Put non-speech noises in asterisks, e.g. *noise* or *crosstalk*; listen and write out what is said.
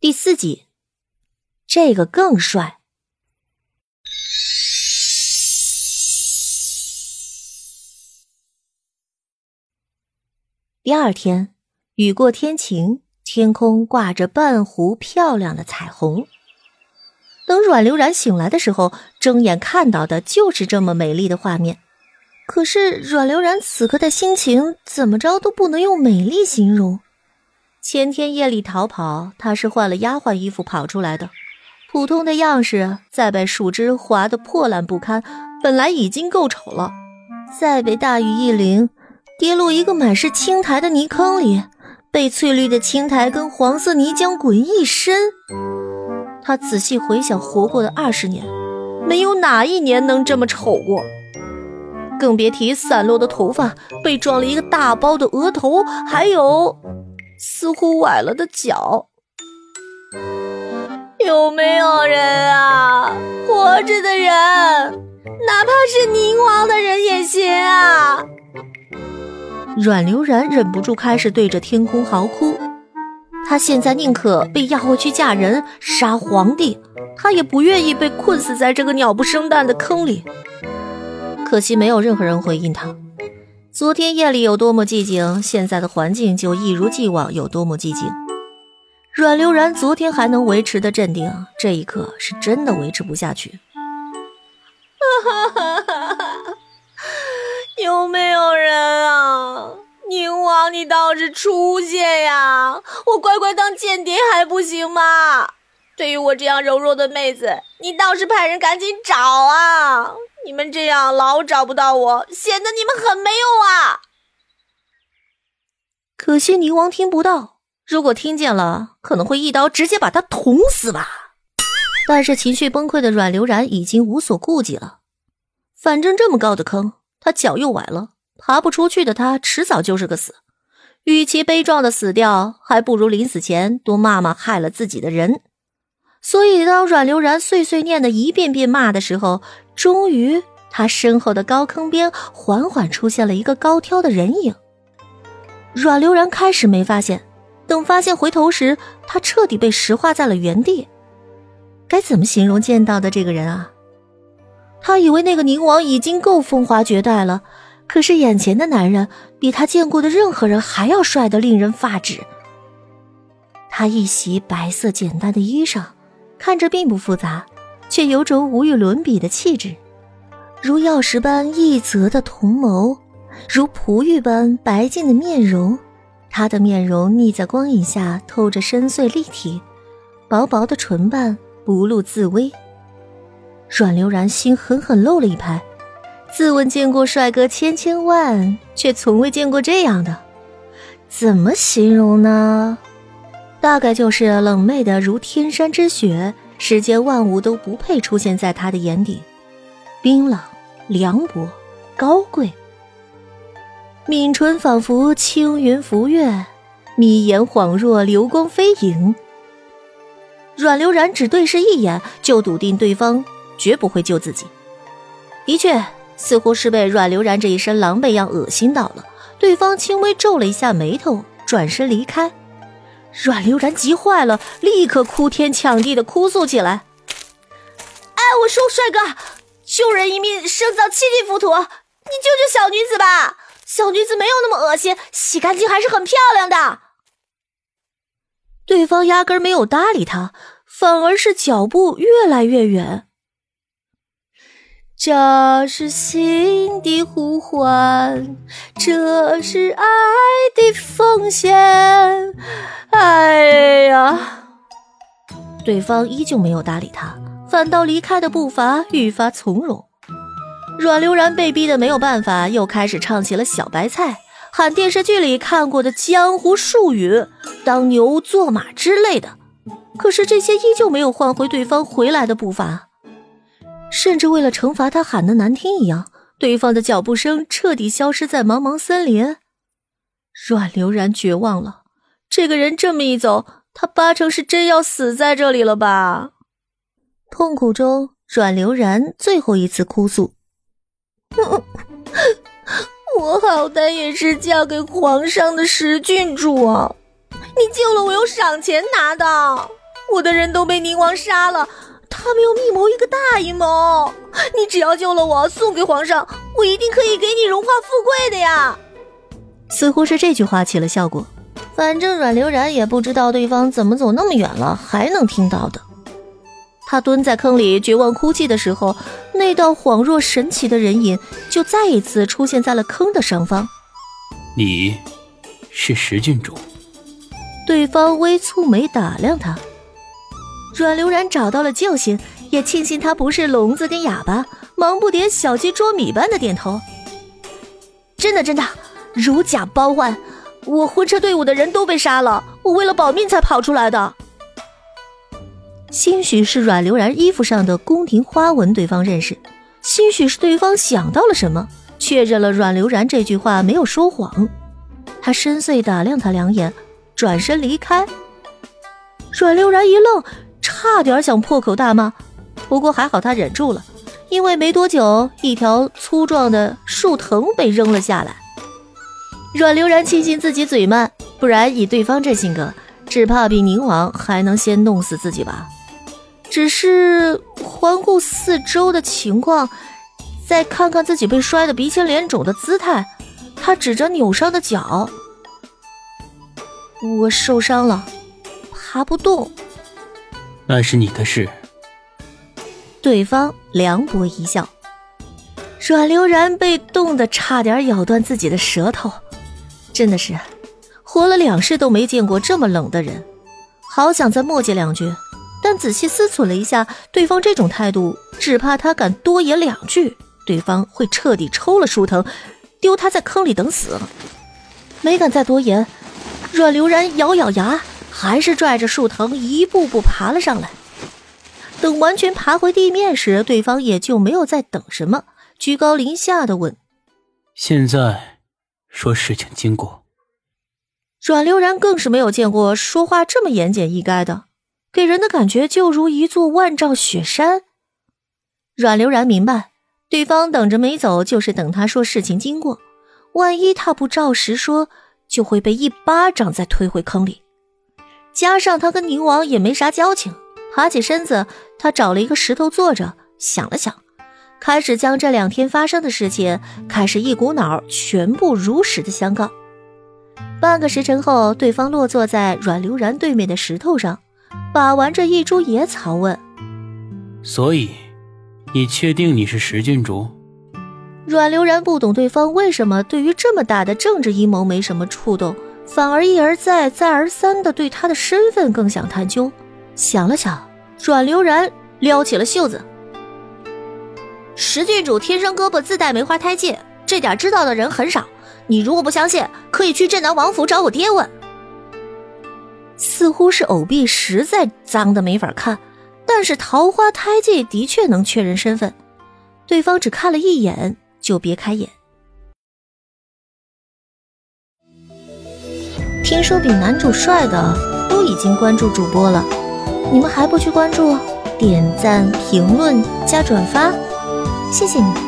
第四集，这个更帅。第二天，雨过天晴，天空挂着半弧漂亮的彩虹。等阮流然醒来的时候，睁眼看到的就是这么美丽的画面。可是阮流然此刻的心情怎么着都不能用美丽形容。前天夜里逃跑，他是换了丫鬟衣服跑出来的，普通的样式，再被树枝划得破烂不堪，本来已经够丑了，再被大雨一淋，跌落一个满是青苔的泥坑里，被翠绿的青苔跟黄色泥浆滚一身。他仔细回想活过的二十年，没有哪一年能这么丑过，更别提散落的头发，被撞了一个大包的额头，还有。似乎崴了的脚，有没有人啊？活着的人，哪怕是宁王的人也行啊！阮流然忍不住开始对着天空嚎哭。他现在宁可被押回去嫁人、杀皇帝，他也不愿意被困死在这个鸟不生蛋的坑里。可惜没有任何人回应他。昨天夜里有多么寂静，现在的环境就一如既往有多么寂静。阮流然昨天还能维持的镇定，这一刻是真的维持不下去。*laughs* 有没有人啊？宁王，你倒是出现呀！我乖乖当间谍还不行吗？对于我这样柔弱的妹子，你倒是派人赶紧找啊！你们这样老找不到我，显得你们很没用啊！可惜宁王听不到，如果听见了，可能会一刀直接把他捅死吧。但是情绪崩溃的阮流然已经无所顾忌了，反正这么高的坑，他脚又崴了，爬不出去的他迟早就是个死。与其悲壮的死掉，还不如临死前多骂骂害了自己的人。所以，当阮流然碎碎念的一遍遍骂的时候，终于，他身后的高坑边缓缓出现了一个高挑的人影。阮流然开始没发现，等发现回头时，他彻底被石化在了原地。该怎么形容见到的这个人啊？他以为那个宁王已经够风华绝代了，可是眼前的男人比他见过的任何人还要帅得令人发指。他一袭白色简单的衣裳。看着并不复杂，却有种无与伦比的气质，如曜石般一泽的瞳眸，如璞玉般白净的面容。他的面容逆在光影下透着深邃立体，薄薄的唇瓣不露自威。阮流然心狠狠漏了一拍，自问见过帅哥千千万，却从未见过这样的，怎么形容呢？大概就是冷媚的如天山之雪，世间万物都不配出现在他的眼底，冰冷、凉薄、高贵。抿唇仿佛青云浮月，眯眼恍若流光飞影。阮流然只对视一眼，就笃定对方绝不会救自己。的确，似乎是被阮流然这一身狼狈样恶心到了，对方轻微皱了一下眉头，转身离开。阮流然急坏了，立刻哭天抢地的哭诉起来：“哎，我说帅哥，救人一命胜造七级浮屠，你救救小女子吧！小女子没有那么恶心，洗干净还是很漂亮的。”对方压根没有搭理他，反而是脚步越来越远。这是心的呼唤，这是爱的奉献。哎呀！对方依旧没有搭理他，反倒离开的步伐愈发从容。阮流然被逼的没有办法，又开始唱起了小白菜，喊电视剧里看过的江湖术语，当牛做马之类的。可是这些依旧没有换回对方回来的步伐。甚至为了惩罚他喊的难听一样，对方的脚步声彻底消失在茫茫森林。阮流然绝望了，这个人这么一走，他八成是真要死在这里了吧？痛苦中，阮流然最后一次哭诉：“ *laughs* 我好歹也是嫁给皇上的十郡主啊，你救了我有赏钱拿的，我的人都被宁王杀了，他们又密谋一个大阴谋。你只要救了我，送给皇上，我一定可以给你荣华富贵的呀。似乎是这句话起了效果，反正阮流然也不知道对方怎么走那么远了还能听到的。他蹲在坑里绝望哭泣的时候，那道恍若神奇的人影就再一次出现在了坑的上方。你，是石郡主。对方微蹙眉打量他。阮流然找到了救星，也庆幸他不是聋子跟哑巴，忙不迭小鸡啄米般的点头。真的真的，如假包换，我婚车队伍的人都被杀了，我为了保命才跑出来的。兴许是阮流然衣服上的宫廷花纹，对方认识；兴许是对方想到了什么，确认了阮流然这句话没有说谎。他深邃打量他两眼，转身离开。阮流然一愣，差点想破口大骂，不过还好他忍住了，因为没多久，一条粗壮的树藤被扔了下来。阮流然庆幸自己嘴慢，不然以对方这性格，只怕比宁王还能先弄死自己吧。只是环顾四周的情况，再看看自己被摔得鼻青脸肿的姿态，他指着扭伤的脚：“我受伤了，爬不动。”那是你的事。对方凉薄一笑。阮流然被冻得差点咬断自己的舌头，真的是活了两世都没见过这么冷的人，好想再墨迹两句。但仔细思忖了一下，对方这种态度，只怕他敢多言两句，对方会彻底抽了舒藤，丢他在坑里等死。没敢再多言，阮流然咬咬牙，还是拽着树藤一步步爬了上来。等完全爬回地面时，对方也就没有再等什么，居高临下的问：“现在说事情经过。”阮流然更是没有见过说话这么言简意赅的。给人的感觉就如一座万丈雪山。阮流然明白，对方等着没走，就是等他说事情经过。万一他不照实说，就会被一巴掌再推回坑里。加上他跟宁王也没啥交情，爬起身子，他找了一个石头坐着，想了想，开始将这两天发生的事情开始一股脑全部如实的相告。半个时辰后，对方落坐在阮流然对面的石头上。把玩着一株野草，问：“所以，你确定你是石郡主？”阮流然不懂对方为什么对于这么大的政治阴谋没什么触动，反而一而再、再而三的对他的身份更想探究。想了想，阮流然撩起了袖子：“石郡主天生胳膊自带梅花胎记，这点知道的人很少。你如果不相信，可以去镇南王府找我爹问。”似乎是藕币实在脏的没法看，但是桃花胎记的确能确认身份。对方只看了一眼就别开眼。听说比男主帅的都已经关注主播了，你们还不去关注？点赞、评论、加转发，谢谢你。